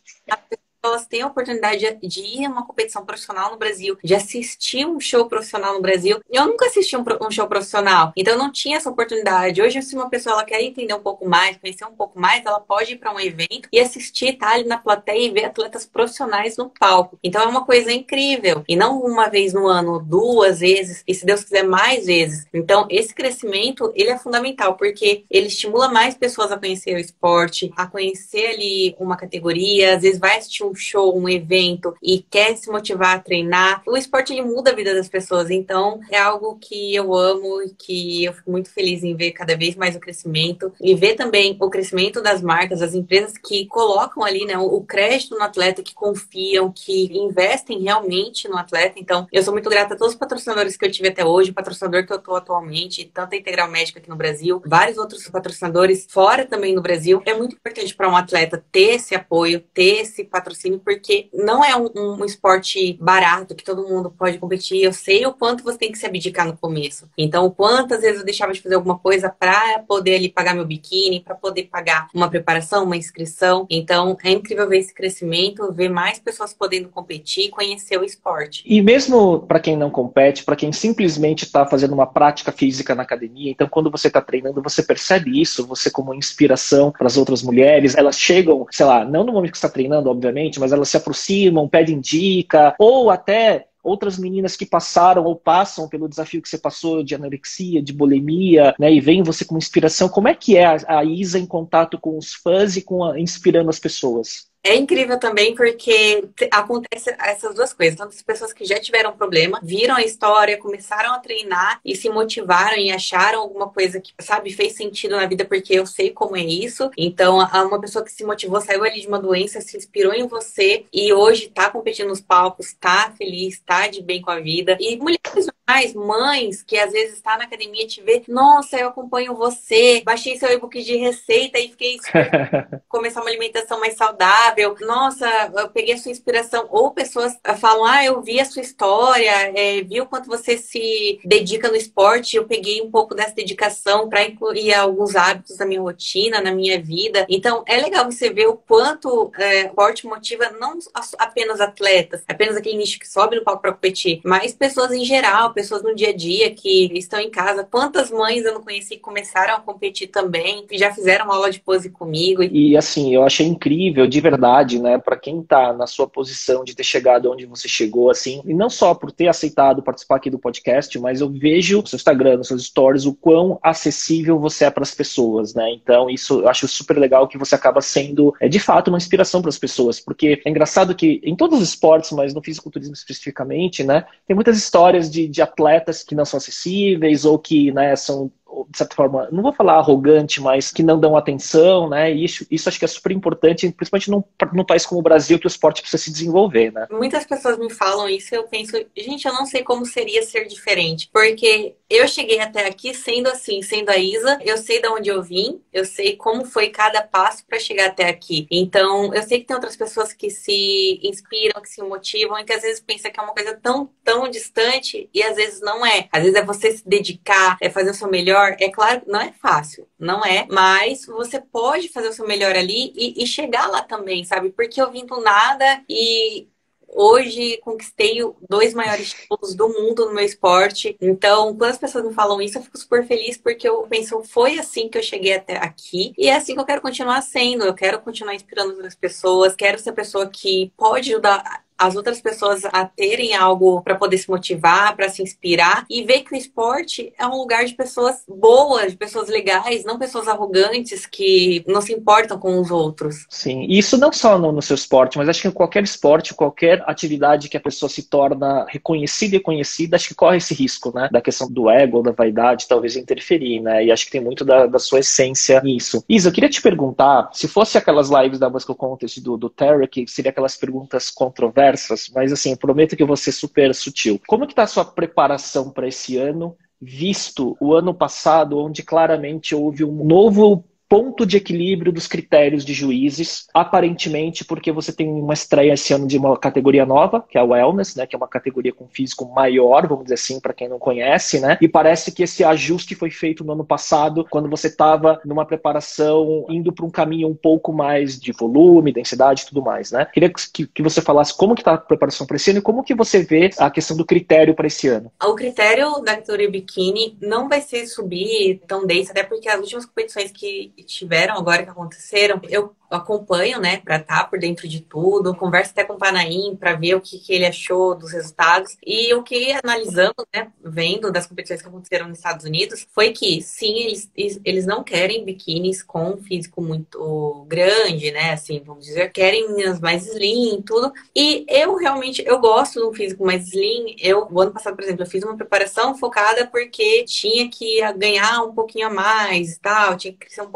elas têm a oportunidade de ir a uma competição profissional no Brasil, de assistir um show profissional no Brasil. Eu nunca assisti um, um show profissional, então não tinha essa oportunidade. Hoje, se uma pessoa ela quer entender um pouco mais, conhecer um pouco mais, ela pode ir para um evento e assistir, tá ali na plateia e ver atletas profissionais no palco. Então é uma coisa incrível. E não uma vez no ano, duas vezes, e se Deus quiser mais vezes. Então, esse crescimento, ele é fundamental, porque ele estimula mais pessoas a conhecer o esporte, a conhecer ali uma categoria, às vezes vai assistir um show, um evento e quer se motivar a treinar. O esporte, ele muda a vida das pessoas. Então, é algo que eu amo e que eu fico muito feliz em ver cada vez mais o crescimento e ver também o crescimento das marcas, das empresas que colocam ali, né, o crédito no atleta, que confiam, que investem realmente no atleta. Então, eu sou muito grata a todos os patrocinadores que eu tive até hoje, patrocinador que eu tô atualmente, tanto a Integral Médica aqui no Brasil, vários outros patrocinadores fora também no Brasil. É muito importante para um atleta ter esse apoio, ter esse patrocínio, porque não é um, um, esporte barato que todo mundo pode competir. Eu sei o quanto você tem que se abdicar no começo. Então, quantas vezes eu deixava de fazer alguma coisa para poder ali pagar meu biquíni, para poder pagar uma preparação, uma inscrição. Então, é incrível ver esse crescimento, ver mais pessoas podendo competir, conhecer o esporte. E mesmo para quem não compete, para quem simplesmente está fazendo uma prática física na academia, então quando você está treinando, você percebe isso, você como inspiração para as outras mulheres, elas chegam, sei lá, não no momento que está treinando, obviamente, mas elas se aproximam, pedem dica, ou até outras meninas que passaram ou passam pelo desafio que você passou de anorexia, de bulimia, né, e vem você como inspiração. Como é que é a, a Isa em contato com os fãs e com a, inspirando as pessoas? É incrível também porque acontece essas duas coisas. Tanto as pessoas que já tiveram problema, viram a história, começaram a treinar e se motivaram e acharam alguma coisa que, sabe, fez sentido na vida porque eu sei como é isso. Então, uma pessoa que se motivou, saiu ali de uma doença, se inspirou em você e hoje tá competindo nos palcos, tá feliz, tá de bem com a vida. E mulheres mais, mães que às vezes está na academia e te vê, nossa, eu acompanho você, baixei seu e-book de receita e fiquei começar uma alimentação mais saudável. Nossa, eu peguei a sua inspiração. Ou pessoas falam, ah, eu vi a sua história, é, vi o quanto você se dedica no esporte, eu peguei um pouco dessa dedicação para incluir alguns hábitos na minha rotina, na minha vida. Então, é legal você ver o quanto é, o esporte motiva não apenas atletas, apenas aquele nicho que sobe no palco para competir, mas pessoas em geral, pessoas no dia a dia que estão em casa. Quantas mães eu não conheci que começaram a competir também, que já fizeram aula de pose comigo. E assim, eu achei incrível, de verdade, né, para quem tá na sua posição de ter chegado onde você chegou, assim, e não só por ter aceitado participar aqui do podcast, mas eu vejo no seu Instagram, nos seus stories, o quão acessível você é para as pessoas, né? Então, isso eu acho super legal que você acaba sendo, é, de fato, uma inspiração para as pessoas, porque é engraçado que em todos os esportes, mas no fisiculturismo especificamente, né, tem muitas histórias de, de atletas que não são acessíveis ou que né, são de certa forma, não vou falar arrogante, mas que não dão atenção, né? E isso, isso acho que é super importante, principalmente num, num país como o Brasil, que o esporte precisa se desenvolver, né? Muitas pessoas me falam isso e eu penso, gente, eu não sei como seria ser diferente, porque eu cheguei até aqui sendo assim, sendo a Isa, eu sei de onde eu vim, eu sei como foi cada passo para chegar até aqui. Então, eu sei que tem outras pessoas que se inspiram, que se motivam e que às vezes pensam que é uma coisa tão, tão distante e às vezes não é. Às vezes é você se dedicar, é fazer o seu melhor melhor, é claro, não é fácil, não é, mas você pode fazer o seu melhor ali e, e chegar lá também, sabe? Porque eu vim do nada e hoje conquistei dois maiores títulos do mundo no meu esporte. Então, quando as pessoas me falam isso, eu fico super feliz porque eu penso, foi assim que eu cheguei até aqui e é assim que eu quero continuar sendo. Eu quero continuar inspirando outras pessoas, quero ser a pessoa que pode ajudar as outras pessoas a terem algo para poder se motivar, para se inspirar e ver que o esporte é um lugar de pessoas boas, de pessoas legais, não pessoas arrogantes que não se importam com os outros. Sim, e isso não só no, no seu esporte, mas acho que em qualquer esporte, qualquer atividade que a pessoa se torna reconhecida e conhecida, acho que corre esse risco, né? Da questão do ego, da vaidade, talvez interferir, né? E acho que tem muito da, da sua essência nisso. Isa, eu queria te perguntar, se fosse aquelas lives da Muscle Contest do, do Terry, que seria aquelas perguntas controversas conversas, mas assim, eu prometo que eu vou ser super sutil. Como que tá a sua preparação para esse ano, visto o ano passado, onde claramente houve um novo ponto de equilíbrio dos critérios de juízes, aparentemente porque você tem uma estreia esse ano de uma categoria nova, que é a Wellness, né, que é uma categoria com físico maior, vamos dizer assim, para quem não conhece, né? E parece que esse ajuste foi feito no ano passado, quando você estava numa preparação indo para um caminho um pouco mais de volume, densidade e tudo mais, né? Queria que, que você falasse como que está a preparação para esse ano e como que você vê a questão do critério para esse ano. O critério da categoria biquíni não vai ser subir tão denso, até porque as últimas competições que tiveram agora, que aconteceram, eu acompanho, né, para estar tá por dentro de tudo, converso até com o Panaim para ver o que, que, ele achou dos resultados. E o que analisando, né, vendo das competições que aconteceram nos Estados Unidos, foi que sim, eles, eles não querem biquínis com físico muito grande, né, assim, vamos dizer, querem meninas mais slim, tudo. E eu realmente, eu gosto de um físico mais slim. Eu, o ano passado, por exemplo, eu fiz uma preparação focada porque tinha que ganhar um pouquinho a mais e tal, tinha que crescer um.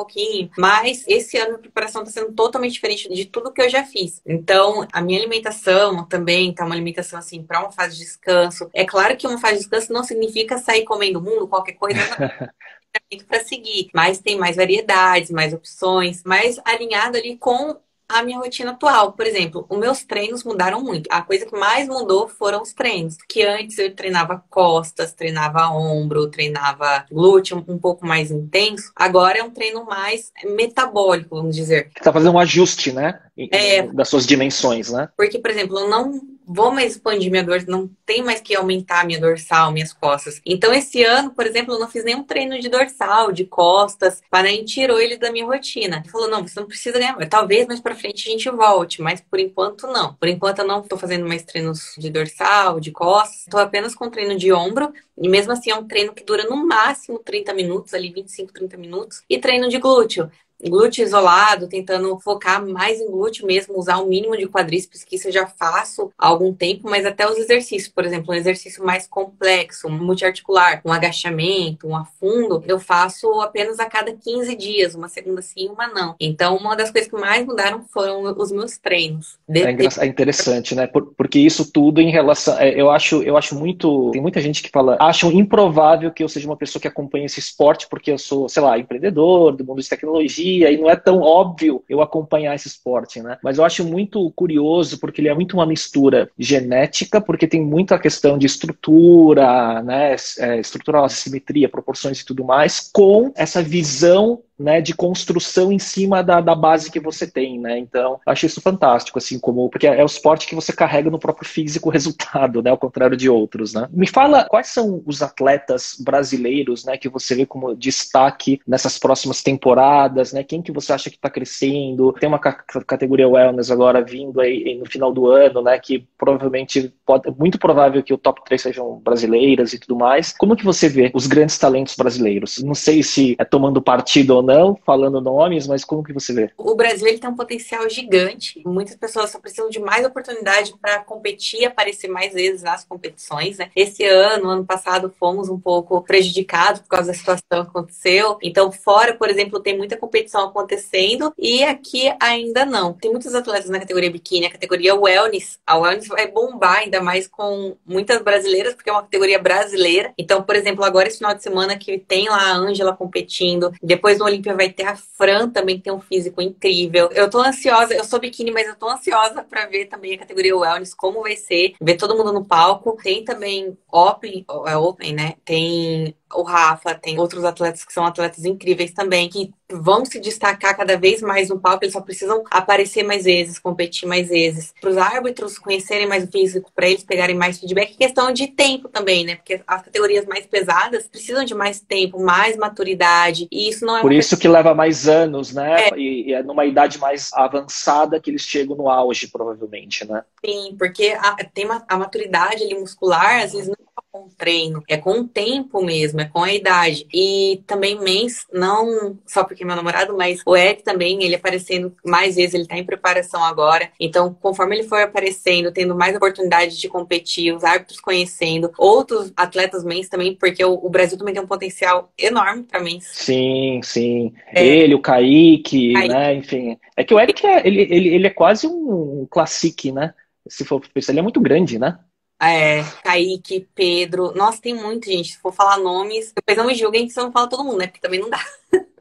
Mas esse ano a preparação está sendo totalmente diferente de tudo que eu já fiz. Então, a minha alimentação também tá uma alimentação assim para uma fase de descanso. É claro que uma fase de descanso não significa sair comendo mundo, qualquer coisa. para seguir, mas tem mais variedades, mais opções, mais alinhado ali com a minha rotina atual. Por exemplo, os meus treinos mudaram muito. A coisa que mais mudou foram os treinos. Que antes eu treinava costas, treinava ombro, treinava glúteo um pouco mais intenso. Agora é um treino mais metabólico, vamos dizer. Você tá fazendo um ajuste, né? É, das suas dimensões, né? Porque, por exemplo, eu não vou mais expandir minha dor, não tem mais que aumentar minha dorsal, minhas costas. Então, esse ano, por exemplo, eu não fiz nenhum treino de dorsal, de costas, para tirou ele da minha rotina. Ele falou: não, você não precisa ganhar, talvez mais para frente a gente volte, mas por enquanto não. Por enquanto eu não estou fazendo mais treinos de dorsal, de costas, estou apenas com treino de ombro, e mesmo assim é um treino que dura no máximo 30 minutos, ali 25, 30 minutos, e treino de glúteo glúteo isolado, tentando focar mais em glúteo mesmo, usar o mínimo de quadríceps, que isso eu já faço há algum tempo, mas até os exercícios, por exemplo, um exercício mais complexo, multiarticular, um agachamento, um afundo, eu faço apenas a cada 15 dias, uma segunda sim, uma não. Então, uma das coisas que mais mudaram foram os meus treinos. De... É, é, interessante, né? porque isso tudo em relação. É, eu acho, eu acho muito. Tem muita gente que fala, acham improvável que eu seja uma pessoa que acompanha esse esporte, porque eu sou, sei lá, empreendedor do mundo de tecnologia dia e não é tão óbvio eu acompanhar esse esporte, né? Mas eu acho muito curioso porque ele é muito uma mistura genética, porque tem muita questão de estrutura, né? É, estrutural, simetria, proporções e tudo mais, com essa visão né, de construção em cima da, da base que você tem, né? Então, acho isso fantástico, assim, como porque é o esporte que você carrega no próprio físico o resultado, né? Ao contrário de outros, né? Me fala quais são os atletas brasileiros, né, que você vê como destaque nessas próximas temporadas, né? Quem que você acha que está crescendo? Tem uma categoria wellness agora vindo aí no final do ano, né? Que provavelmente pode, é muito provável que o top 3 sejam brasileiras e tudo mais. Como que você vê os grandes talentos brasileiros? Não sei se é tomando partido ou não não falando nomes, mas como que você vê? O Brasil ele tem um potencial gigante. Muitas pessoas só precisam de mais oportunidade para competir, aparecer mais vezes nas competições. Né? Esse ano, ano passado, fomos um pouco prejudicados por causa da situação que aconteceu. Então, fora, por exemplo, tem muita competição acontecendo e aqui ainda não. Tem muitos atletas na categoria biquíni, a categoria wellness. A wellness vai bombar ainda mais com muitas brasileiras, porque é uma categoria brasileira. Então, por exemplo, agora esse final de semana que tem lá a Ângela competindo, depois no Olímpia vai ter a Fran também, que tem um físico incrível. Eu tô ansiosa, eu sou biquíni, mas eu tô ansiosa para ver também a categoria Wellness, como vai ser, ver todo mundo no palco. Tem também Open, é Open, né? Tem o Rafa, tem outros atletas que são atletas incríveis também, que vão se destacar cada vez mais no palco, eles só precisam aparecer mais vezes, competir mais vezes. Para os árbitros conhecerem mais o físico, para eles pegarem mais feedback, questão de tempo também, né? Porque as categorias mais pesadas precisam de mais tempo, mais maturidade, e isso não é Por isso que leva mais anos, né? É. E, e, é numa idade mais avançada que eles chegam no auge, provavelmente, né? Sim, porque a, tem uma, a maturidade ali muscular, às vezes não com o treino, é com o tempo mesmo, é com a idade. E também mens, não só porque é meu namorado, mas o Eric também, ele aparecendo mais vezes, ele tá em preparação agora. Então, conforme ele for aparecendo, tendo mais oportunidade de competir, os árbitros conhecendo, outros atletas mens também, porque o, o Brasil também tem um potencial enorme para mens. Sim, sim. É. Ele, o Kaique, Kaique, né? Enfim. É que o Eric é, ele, ele, ele é quase um classique, né? Se for pensar, ele é muito grande, né? É, Kaique, Pedro. Nossa, tem muita gente. Se for falar nomes, depois não me julguem que você não fala todo mundo, né? Porque também não dá.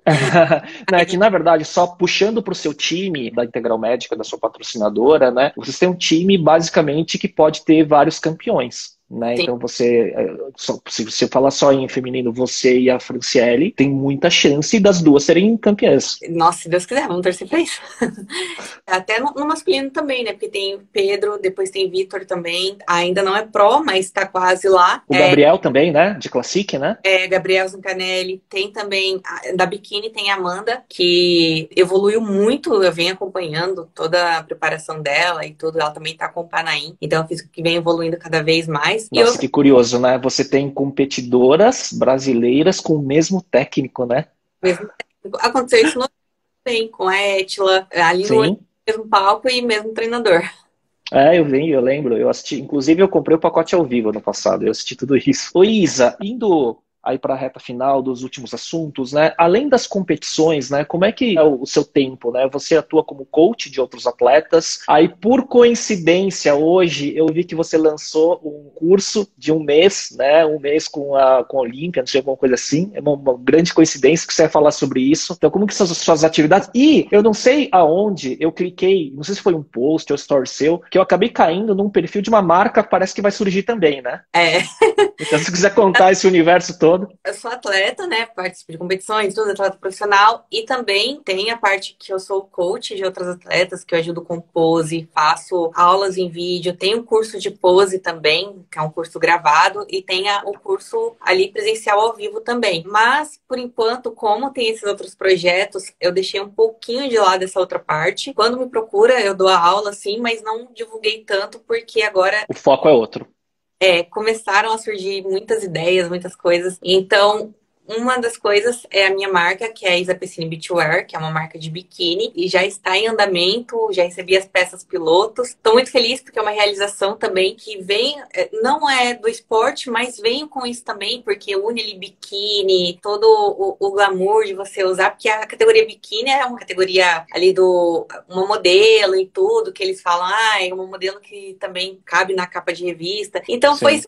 não, é que, na verdade, só puxando para o seu time da Integral Médica, da sua patrocinadora, né? Vocês têm um time, basicamente, que pode ter vários campeões. Né? Então você, é, se você falar só em feminino, você e a Franciele, tem muita chance das duas serem campeãs. Nossa, se Deus quiser, vamos torcer pra isso. Até no, no, masculino também, né? Porque tem Pedro, depois tem Vitor também. Ainda não é pró, mas tá quase lá. O é, Gabriel também, né? De Classic, né? É, Gabriel Zancanelli. Tem também, da Biquíni tem a Amanda, que evoluiu muito. Eu venho acompanhando toda a preparação dela e tudo. Ela também tá com o Panaim. Então, eu fiz que vem evoluindo cada vez mais Nossa, eu... que curioso, né? Você tem competidoras brasileiras com o mesmo técnico, né? Mesmo técnico. Aconteceu isso no bem com a Etila, ali Sim. no mesmo palco e mesmo treinador. É, eu venho, eu lembro, eu assisti, inclusive eu comprei o pacote ao vivo no passado, eu assisti tudo isso. Ô Isa, indo aí para a reta final dos últimos assuntos, né? Além das competições, né? Como é que é o seu tempo, né? Você atua como coach de outros atletas. Aí, por coincidência, hoje eu vi que você lançou um curso de um mês, né? Um mês com a, com a Olímpia, não sei, alguma coisa assim. É uma, uma, grande coincidência que você vai falar sobre isso. Então, como que são as suas atividades? E eu não sei aonde eu cliquei, não sei se foi um post ou story seu, que eu acabei caindo num perfil de uma marca que parece que vai surgir também, né? É. Então, se quiser contar esse universo todo, todo? Eu sou atleta, né? Participo de competições, tudo, atleta profissional. E também tem a parte que eu sou coach de outras atletas, que eu ajudo com pose, faço aulas em vídeo, tenho um curso de pose também, que é um curso gravado, e tem o curso ali presencial ao vivo também. Mas, por enquanto, como tem esses outros projetos, eu deixei um pouquinho de lado essa outra parte. Quando me procura, eu dou a aula, sim, mas não divulguei tanto, porque agora. O foco é outro é, começaram a surgir muitas ideias, muitas coisas. Então, uma das coisas é a minha marca, que é a Isa Pessini Beachwear, que é uma marca de biquíni, e já está em andamento, já recebi as peças pilotos. Estou muito feliz porque é uma realização também que vem, é, não é do esporte, mas vem com isso também, porque une ali biquíni, todo o, o glamour de você usar, porque a categoria biquíni é uma categoria ali do uma modelo e tudo, que eles falam, ah, é uma modelo que também cabe na capa de revista. Então Sim. foi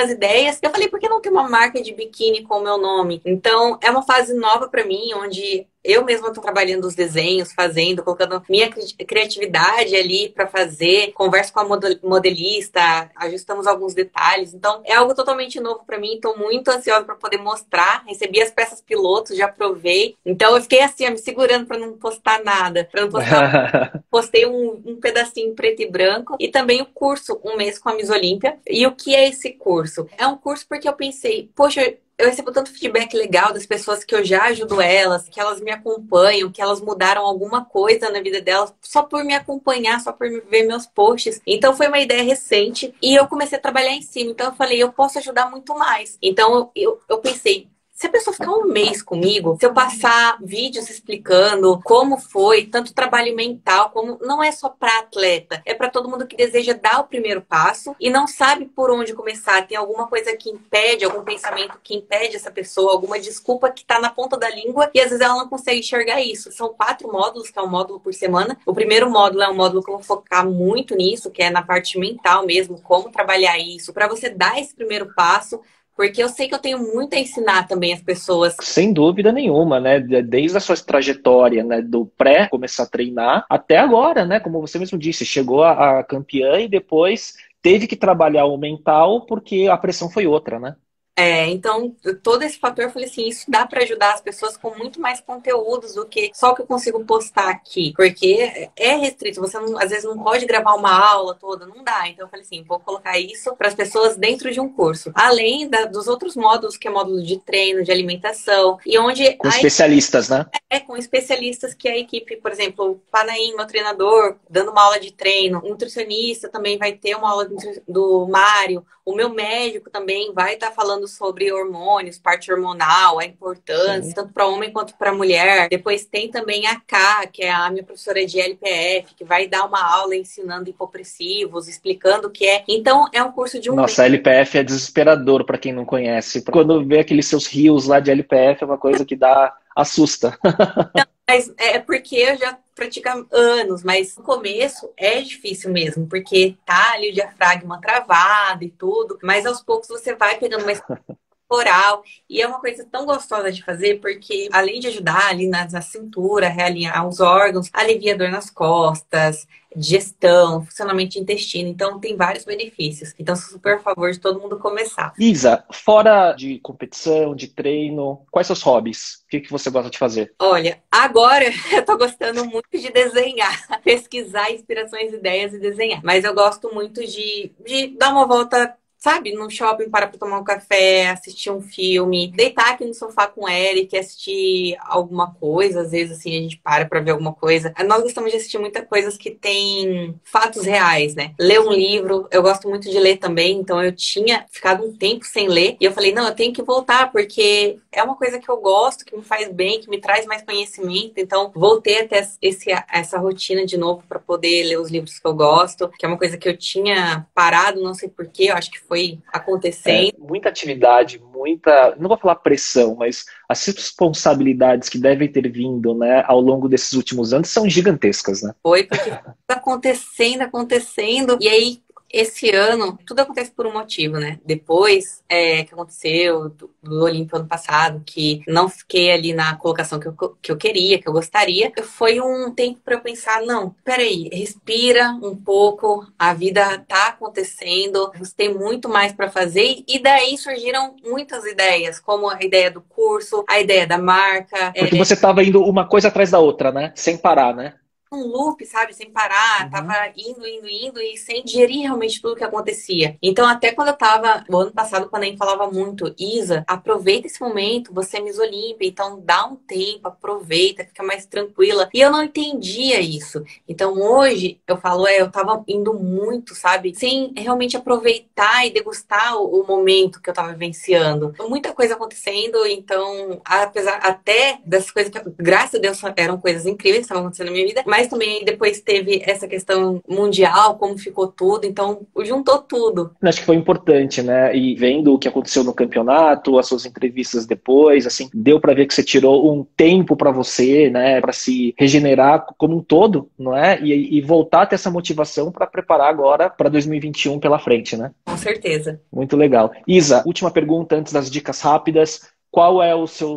umas ideias. Eu falei, por que não ter uma marca de biquíni com o meu nome? Então, é uma fase nova para mim, onde eu mesma estou trabalhando os desenhos, fazendo, colocando minha criatividade ali para fazer, converso com a modelista, ajustamos alguns detalhes. Então, é algo totalmente novo para mim. Estou muito ansiosa para poder mostrar. Recebi as peças pilotos, já provei. Então, eu fiquei assim, me segurando para não postar nada, para não postar. Postei um, um pedacinho preto e branco e também o curso um mês com a Miss Olímpia. E o que é esse curso? É um curso porque eu pensei, poxa, eu recebo tanto feedback legal das pessoas que eu já ajudo elas, que elas me acompanham, que elas mudaram alguma coisa na vida delas só por me acompanhar, só por ver meus posts. Então foi uma ideia recente e eu comecei a trabalhar em cima. Então eu falei, eu posso ajudar muito mais. Então eu, eu pensei, se a pessoa ficar um mês comigo, se eu passar vídeos explicando como foi, tanto trabalho mental, como não é só para atleta, é para todo mundo que deseja dar o primeiro passo e não sabe por onde começar, tem alguma coisa que impede, algum pensamento que impede essa pessoa, alguma desculpa que está na ponta da língua e às vezes ela não consegue enxergar isso. São quatro módulos, que é um módulo por semana. O primeiro módulo é um módulo que eu vou focar muito nisso, que é na parte mental mesmo, como trabalhar isso, para você dar esse primeiro passo porque eu sei que eu tenho muito a ensinar também as pessoas. Sem dúvida nenhuma, né? Desde a sua trajetória, né? Do pré começar a treinar até agora, né? Como você mesmo disse, chegou a, a campeã e depois teve que trabalhar o mental porque a pressão foi outra, né? É, então, todo esse fator, eu falei assim, isso dá para ajudar as pessoas com muito mais conteúdos do que só o que eu consigo postar aqui. Porque é restrito, você não, às vezes não pode gravar uma aula toda, não dá. Então, eu falei assim, vou colocar isso para as pessoas dentro de um curso. Além da, dos outros módulos, que é módulo de treino, de alimentação, e onde... Com especialistas, equipe, né? É, com especialistas que a equipe, por exemplo, o Panaim, meu treinador, dando uma aula de treino, um nutricionista também vai ter uma aula do Mário, o meu médico também vai estar tá falando sobre hormônios, parte hormonal, a importância, Sim. tanto para homem quanto para mulher. Depois tem também a K, que é a minha professora de LPF, que vai dar uma aula ensinando hipopressivos, explicando o que é. Então, é um curso de um. Nossa, a LPF é desesperador para quem não conhece. Quando vê aqueles seus rios lá de LPF, é uma coisa que dá assusta. Mas é porque eu já pratica anos, mas no começo é difícil mesmo, porque tá ali o diafragma travado e tudo, mas aos poucos você vai pegando mais oral. E é uma coisa tão gostosa de fazer, porque além de ajudar ali na, na cintura, realinhar os órgãos, alivia dor nas costas, digestão, funcionamento de intestino. Então, tem vários benefícios. Então, sou super a favor de todo mundo começar. Isa, fora de competição, de treino, quais seus hobbies? O que, que você gosta de fazer? Olha, agora eu tô gostando muito de desenhar, pesquisar inspirações, ideias e desenhar. Mas eu gosto muito de, de dar uma volta sabe, no shopping para tomar um café, assistir um filme, deitar aqui no sofá com o Eric, assistir alguma coisa, às vezes assim a gente para pra ver alguma coisa. Nós gostamos de assistir muitas coisas que tem fatos reais, né? Ler um livro, eu gosto muito de ler também, então eu tinha ficado um tempo sem ler e eu falei, não, eu tenho que voltar porque é uma coisa que eu gosto, que me faz bem, que me traz mais conhecimento, então voltei até esse, essa rotina de novo para poder ler os livros que eu gosto, que é uma coisa que eu tinha parado, não sei porquê, eu acho que foi acontecendo. É, muita atividade, muita, não vou falar pressão, mas as responsabilidades que devem ter vindo, né, ao longo desses últimos anos são gigantescas, né? Foi porque acontecendo, acontecendo, e aí esse ano, tudo acontece por um motivo, né? Depois é, que aconteceu do, do Olímpio ano passado, que não fiquei ali na colocação que eu, que eu queria, que eu gostaria, foi um tempo para eu pensar: não, peraí, respira um pouco, a vida tá acontecendo, você tem muito mais para fazer, e daí surgiram muitas ideias, como a ideia do curso, a ideia da marca. Porque é... você estava indo uma coisa atrás da outra, né? Sem parar, né? Um loop, sabe? Sem parar, uhum. tava indo, indo, indo e sem digerir realmente tudo que acontecia. Então, até quando eu tava, o ano passado, quando a gente falava muito, Isa, aproveita esse momento, você é Miss Olímpia, então dá um tempo, aproveita, fica mais tranquila. E eu não entendia isso. Então, hoje, eu falo, é, eu tava indo muito, sabe? Sem realmente aproveitar e degustar o, o momento que eu tava vivenciando. Muita coisa acontecendo, então, apesar até dessas coisas que, graças a Deus, eram coisas incríveis que estavam acontecendo na minha vida, mas mas também depois teve essa questão mundial, como ficou tudo, então juntou tudo. Acho que foi importante, né? E vendo o que aconteceu no campeonato, as suas entrevistas depois, assim, deu para ver que você tirou um tempo para você, né, para se regenerar como um todo, não é? E, e voltar a ter essa motivação para preparar agora para 2021 pela frente, né? Com certeza. Muito legal. Isa, última pergunta antes das dicas rápidas. Qual é o seu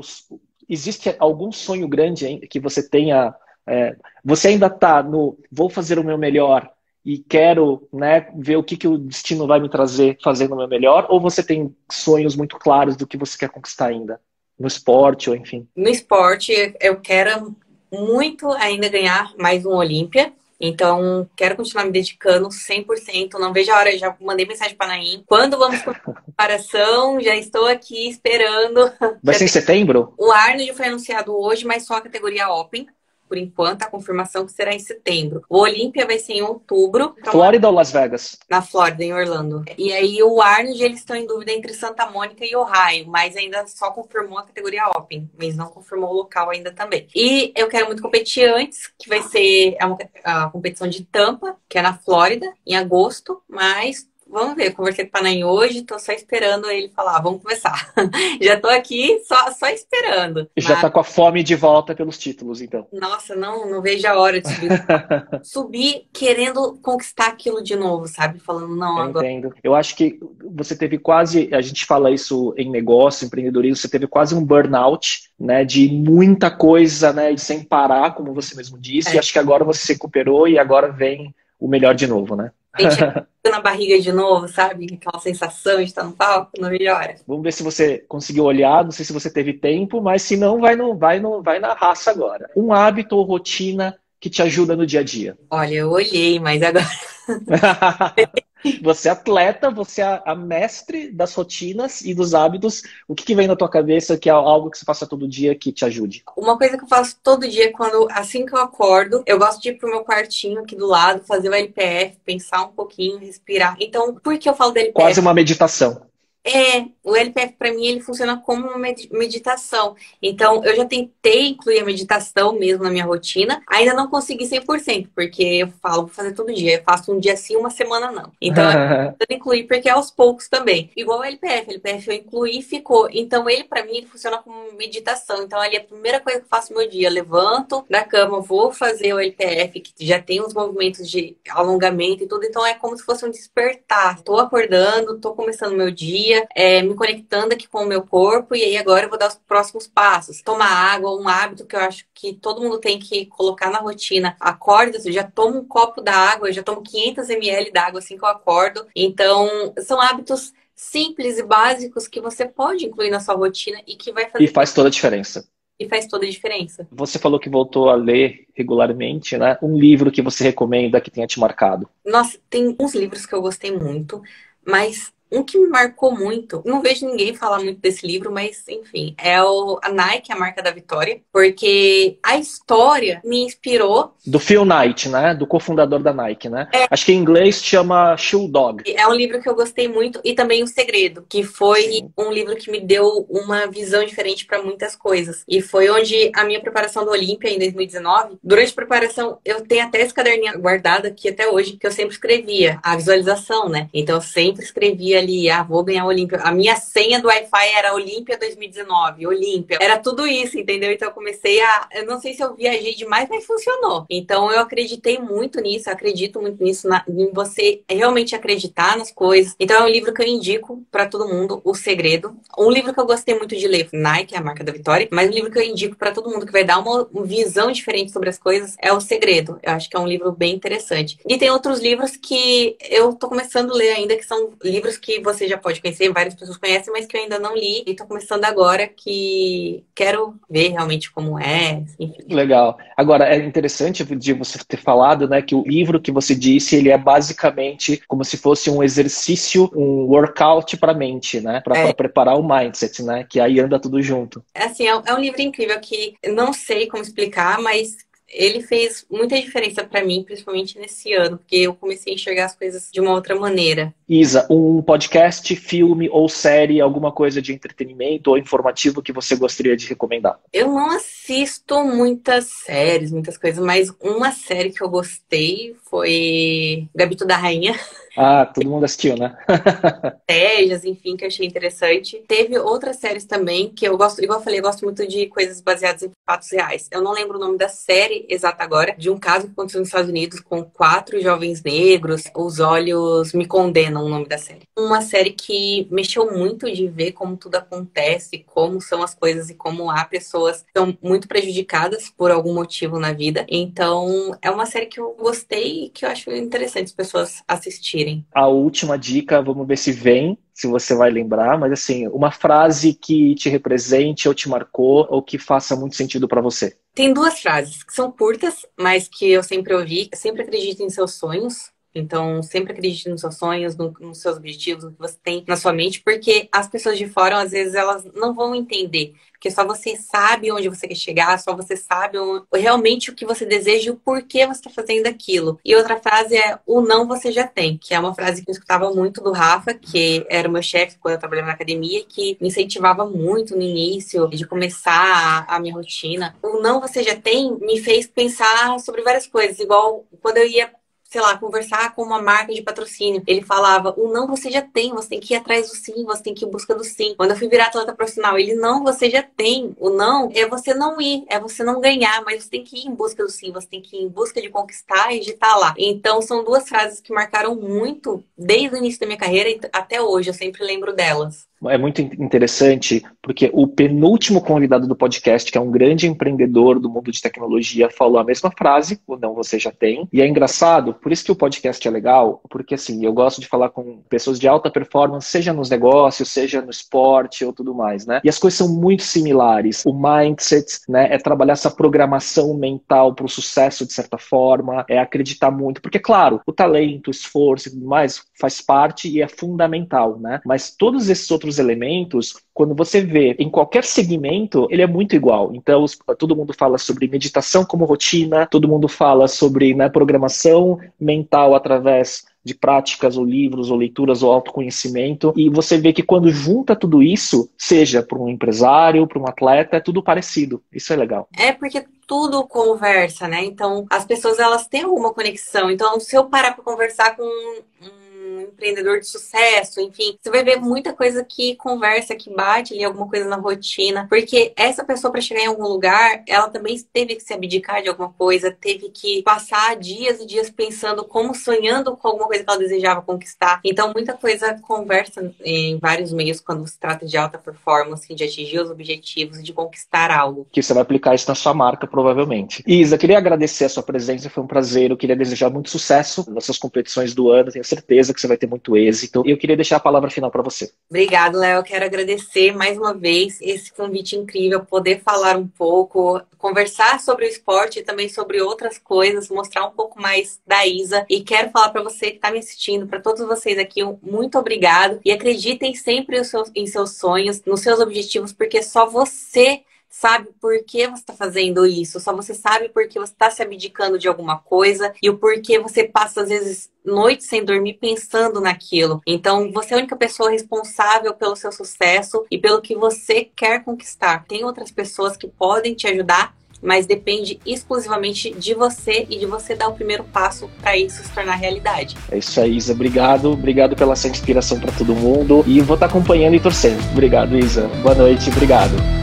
existe algum sonho grande que você tenha é, você ainda está no vou fazer o meu melhor e quero né, ver o que, que o destino vai me trazer fazendo o meu melhor, ou você tem sonhos muito claros do que você quer conquistar ainda? No esporte, ou enfim? No esporte, eu quero muito ainda ganhar mais um Olímpia. Então, quero continuar me dedicando 100%. Não vejo a hora, já mandei mensagem para a Naim. Quando vamos para a preparação? Já estou aqui esperando. Vai ser em setembro? O Arnold foi anunciado hoje, mas só a categoria Open por enquanto, a confirmação que será em setembro. O Olímpia vai ser em outubro. Então, Flórida ou Las Vegas? Na Flórida, em Orlando. E aí o Arnold, eles estão em dúvida entre Santa Mônica e Ohio, mas ainda só confirmou a categoria Open, mas não confirmou o local ainda também. E eu quero muito competir antes, que vai ser a, a competição de Tampa, que é na Flórida, em agosto, mas Vamos ver, conversei com o Panay hoje, tô só esperando ele falar, vamos começar. já tô aqui só, só esperando. Já Mas... tá com a fome de volta pelos títulos, então. Nossa, não, não vejo a hora de subir. subir querendo conquistar aquilo de novo, sabe? Falando, não, Eu agora. Entendo. Eu acho que você teve quase, a gente fala isso em negócio, empreendedorismo, você teve quase um burnout, né? De muita coisa, né? E sem parar, como você mesmo disse. É. E acho que agora você se recuperou e agora vem o melhor de novo, né? na barriga de novo, sabe? Aquela sensação de estar no palco, não melhora. Vamos ver se você conseguiu olhar, não sei se você teve tempo, mas se não, vai, no, vai, no, vai na raça agora. Um hábito ou rotina que te ajuda no dia a dia? Olha, eu olhei, mas agora. você é atleta, você é a mestre das rotinas e dos hábitos. O que, que, vem na tua cabeça que é algo que você faça todo dia que te ajude? Uma coisa que eu faço todo dia, quando assim que eu acordo, eu gosto de ir pro meu quartinho aqui do lado, fazer o LPF, pensar um pouquinho, respirar. Então, por que eu falo do LPF? Quase uma meditação. É, o LPF para mim ele funciona como uma meditação. Então, eu já tentei incluir a meditação mesmo na minha rotina. Ainda não consegui 100%, porque eu falo, vou fazer todo dia. Eu faço um dia sim, uma semana não. Então, eu incluir porque é aos poucos também. Igual o LPF, o LPF eu incluí e ficou. Então, ele para mim ele funciona como meditação. Então, ali é a primeira coisa que eu faço no meu dia, levanto da cama, vou fazer o LPF, que já tem os movimentos de alongamento e tudo. Então, é como se fosse um despertar. Tô acordando, tô começando meu dia dia, é, me conectando aqui com o meu corpo, e aí agora eu vou dar os próximos passos. Tomar água, um hábito que eu acho que todo mundo tem que colocar na rotina. Acorda, eu já tomo um copo da água, eu já tomo 500 ml d'água assim que eu acordo. Então, são hábitos simples e básicos que você pode incluir na sua rotina e que vai fazer. E faz toda a diferença e faz toda a diferença. Você falou que voltou a ler regularmente, né? Um livro que você recomenda que tenha te marcado? Nossa, tem uns livros que eu gostei muito, mas um que me marcou muito, não vejo ninguém falar muito desse livro, mas enfim, é o, a Nike, a marca da vitória, porque a história me inspirou. Do Phil Knight, né? Do cofundador da Nike, né? É. Acho que em inglês chama Shoe Dog. É um livro que eu gostei muito e também O Segredo, que foi Sim. um livro que me deu uma visão diferente para muitas coisas. E foi onde a minha preparação do Olímpia em 2019, durante a preparação, eu tenho até esse caderninho guardado aqui até hoje, que eu sempre escrevia a visualização, né? Então eu sempre escrevia ali, ah, vou ganhar Olímpia. A minha senha do Wi-Fi era Olímpia 2019, Olímpia. Era tudo isso, entendeu? Então eu comecei a. Eu não sei se eu viajei demais, mas funcionou. Então eu acreditei muito nisso, acredito muito nisso, na, em você realmente acreditar nas coisas. Então é um livro que eu indico para todo mundo, O Segredo. Um livro que eu gostei muito de ler, Nike, a marca da vitória, mas um livro que eu indico para todo mundo que vai dar uma visão diferente sobre as coisas é O Segredo. Eu acho que é um livro bem interessante. E tem outros livros que eu tô começando a ler ainda, que são livros que você já pode conhecer, várias pessoas conhecem, mas que eu ainda não li e tô começando agora que quero ver realmente como é, enfim. Legal. Agora, é interessante de você ter falado, né, que o livro que você disse, ele é basicamente como se fosse um exercício, um workout para a mente, né, para é. preparar o mindset, né, que aí anda tudo junto. É assim, é um livro incrível que não sei como explicar, mas ele fez muita diferença para mim, principalmente nesse ano, porque eu comecei a enxergar as coisas de uma outra maneira. Isa, um podcast, filme ou série, alguma coisa de entretenimento ou informativo que você gostaria de recomendar? Eu não assisto muitas séries, muitas coisas, mas uma série que eu gostei foi Gabito da Rainha. Ah, todo mundo assistiu, né? Estratégias, enfim, que eu achei interessante. Teve outras séries também que eu gosto, igual eu falei, eu gosto muito de coisas baseadas em fatos reais. Eu não lembro o nome da série exata agora, de um caso que aconteceu nos Estados Unidos com quatro jovens negros. Os olhos me condenam o nome da série. Uma série que mexeu muito de ver como tudo acontece, como são as coisas e como há pessoas que são muito prejudicadas por algum motivo na vida. Então, é uma série que eu gostei e que eu acho interessante as pessoas assistirem A última dica, vamos ver se vem, se você vai lembrar, mas assim, uma frase que te represente ou te marcou ou que faça muito sentido para você. Tem duas frases que são curtas, mas que eu sempre ouvi. sempre acredito em seus sonhos. Então, sempre acredite nos seus sonhos, no, nos seus objetivos, no que você tem na sua mente, porque as pessoas de fora, às vezes, elas não vão entender. Porque só você sabe onde você quer chegar, só você sabe realmente o que você deseja e o porquê você está fazendo aquilo. E outra frase é: o não você já tem, que é uma frase que eu escutava muito do Rafa, que era o meu chefe quando eu trabalhava na academia, que me incentivava muito no início de começar a minha rotina. O não você já tem me fez pensar sobre várias coisas, igual quando eu ia sei lá, conversar com uma marca de patrocínio. Ele falava, o não você já tem, você tem que ir atrás do sim, você tem que ir em busca do sim. Quando eu fui virar atleta profissional, ele não, você já tem. O não é você não ir, é você não ganhar, mas você tem que ir em busca do sim, você tem que ir em busca de conquistar e de estar lá. Então, são duas frases que marcaram muito desde o início da minha carreira até hoje, eu sempre lembro delas é muito interessante porque o penúltimo convidado do podcast, que é um grande empreendedor do mundo de tecnologia, falou a mesma frase, o não você já tem. E é engraçado, por isso que o podcast é legal, porque assim, eu gosto de falar com pessoas de alta performance, seja nos negócios, seja no esporte ou tudo mais, né? E as coisas são muito similares. O mindset, né, é trabalhar essa programação mental para o sucesso de certa forma, é acreditar muito, porque claro, o talento, o esforço e tudo mais faz parte e é fundamental, né? Mas todos esses outros outros elementos, quando você vê em qualquer segmento, ele é muito igual. Então, todo mundo fala sobre meditação como rotina, todo mundo fala sobre né, programação mental através de práticas ou livros ou leituras ou autoconhecimento e você vê que quando junta tudo isso, seja para um empresário, para um atleta, é tudo parecido. Isso é legal. É porque tudo conversa, né? Então, as pessoas elas têm alguma conexão. Então, se eu parar para conversar com um empreendedor de sucesso, enfim, você vai ver muita coisa que conversa, que bate ali alguma coisa na rotina, porque essa pessoa para chegar em algum lugar, ela também teve que se abdicar de alguma coisa, teve que passar dias e dias pensando como sonhando com alguma coisa que ela desejava conquistar. Então, muita coisa conversa em vários meios quando se trata de alta performance, de atingir os objetivos de conquistar algo. Que você vai aplicar isso na sua marca, provavelmente. Isa, queria agradecer a sua presença, foi um prazer. Eu queria desejar muito sucesso nas suas competições do ano. Tenho certeza que você vai ter muito êxito. E eu queria deixar a palavra final para você. Obrigado, Léo. Quero agradecer mais uma vez esse convite incrível, poder falar um pouco, conversar sobre o esporte e também sobre outras coisas, mostrar um pouco mais da Isa. E quero falar para você que está me assistindo, para todos vocês aqui, um muito obrigado. E acreditem sempre em seus sonhos, nos seus objetivos, porque só você sabe por que você está fazendo isso, só você sabe por que você está se abdicando de alguma coisa e o porquê você passa, às vezes, noites sem dormir pensando naquilo. Então, você é a única pessoa responsável pelo seu sucesso e pelo que você quer conquistar. Tem outras pessoas que podem te ajudar, mas depende exclusivamente de você e de você dar o primeiro passo para isso se tornar realidade. É isso aí, Isa. Obrigado. Obrigado pela sua inspiração para todo mundo. E vou estar tá acompanhando e torcendo. Obrigado, Isa. Boa noite. Obrigado.